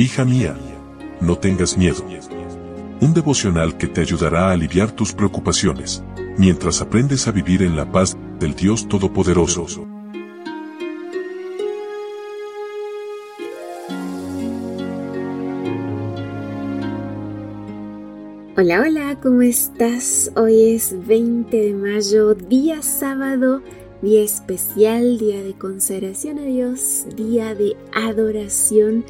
Hija mía, no tengas miedo. Un devocional que te ayudará a aliviar tus preocupaciones, mientras aprendes a vivir en la paz del Dios Todopoderoso. Hola, hola, ¿cómo estás? Hoy es 20 de mayo, día sábado, día especial, día de consagración a Dios, día de adoración.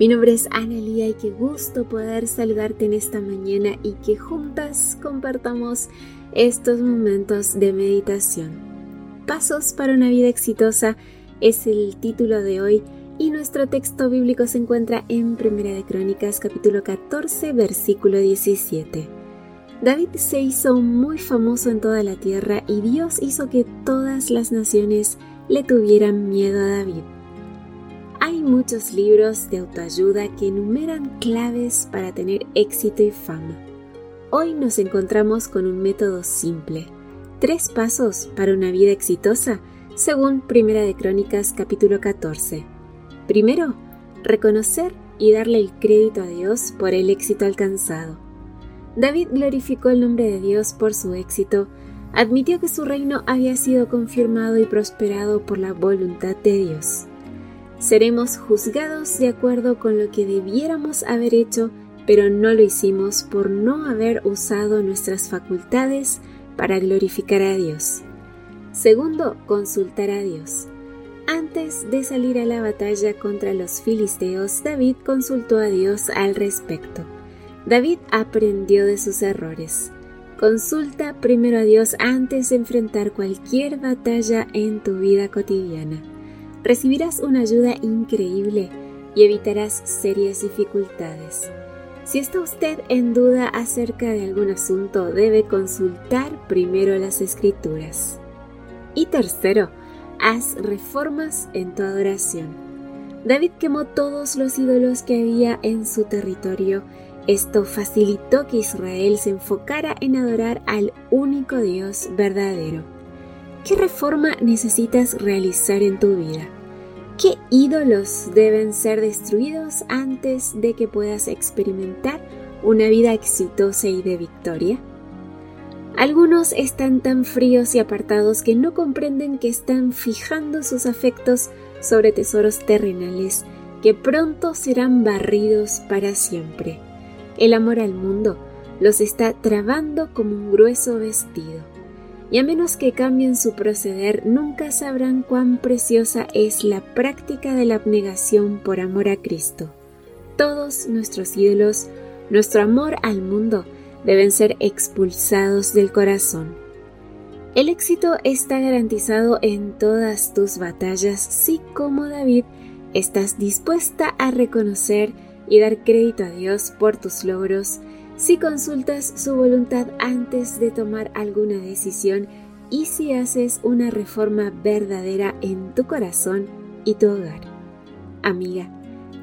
Mi nombre es Analia y qué gusto poder saludarte en esta mañana y que juntas compartamos estos momentos de meditación. Pasos para una vida exitosa es el título de hoy y nuestro texto bíblico se encuentra en Primera de Crónicas capítulo 14 versículo 17. David se hizo muy famoso en toda la tierra y Dios hizo que todas las naciones le tuvieran miedo a David. Hay muchos libros de autoayuda que enumeran claves para tener éxito y fama. Hoy nos encontramos con un método simple. Tres pasos para una vida exitosa, según Primera de Crónicas capítulo 14. Primero, reconocer y darle el crédito a Dios por el éxito alcanzado. David glorificó el nombre de Dios por su éxito, admitió que su reino había sido confirmado y prosperado por la voluntad de Dios. Seremos juzgados de acuerdo con lo que debiéramos haber hecho, pero no lo hicimos por no haber usado nuestras facultades para glorificar a Dios. Segundo, consultar a Dios. Antes de salir a la batalla contra los filisteos, David consultó a Dios al respecto. David aprendió de sus errores. Consulta primero a Dios antes de enfrentar cualquier batalla en tu vida cotidiana recibirás una ayuda increíble y evitarás serias dificultades. Si está usted en duda acerca de algún asunto, debe consultar primero las escrituras. Y tercero, haz reformas en tu adoración. David quemó todos los ídolos que había en su territorio. Esto facilitó que Israel se enfocara en adorar al único Dios verdadero. ¿Qué reforma necesitas realizar en tu vida? ¿Qué ídolos deben ser destruidos antes de que puedas experimentar una vida exitosa y de victoria? Algunos están tan fríos y apartados que no comprenden que están fijando sus afectos sobre tesoros terrenales que pronto serán barridos para siempre. El amor al mundo los está trabando como un grueso vestido y a menos que cambien su proceder, nunca sabrán cuán preciosa es la práctica de la abnegación por amor a Cristo. Todos nuestros ídolos, nuestro amor al mundo, deben ser expulsados del corazón. El éxito está garantizado en todas tus batallas si como David estás dispuesta a reconocer y dar crédito a Dios por tus logros si consultas su voluntad antes de tomar alguna decisión y si haces una reforma verdadera en tu corazón y tu hogar. Amiga,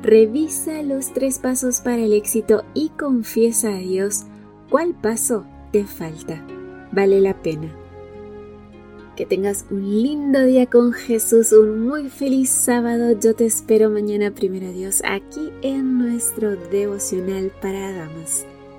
revisa los tres pasos para el éxito y confiesa a Dios cuál paso te falta. Vale la pena. Que tengas un lindo día con Jesús, un muy feliz sábado. Yo te espero mañana, primero Dios, aquí en nuestro devocional para damas.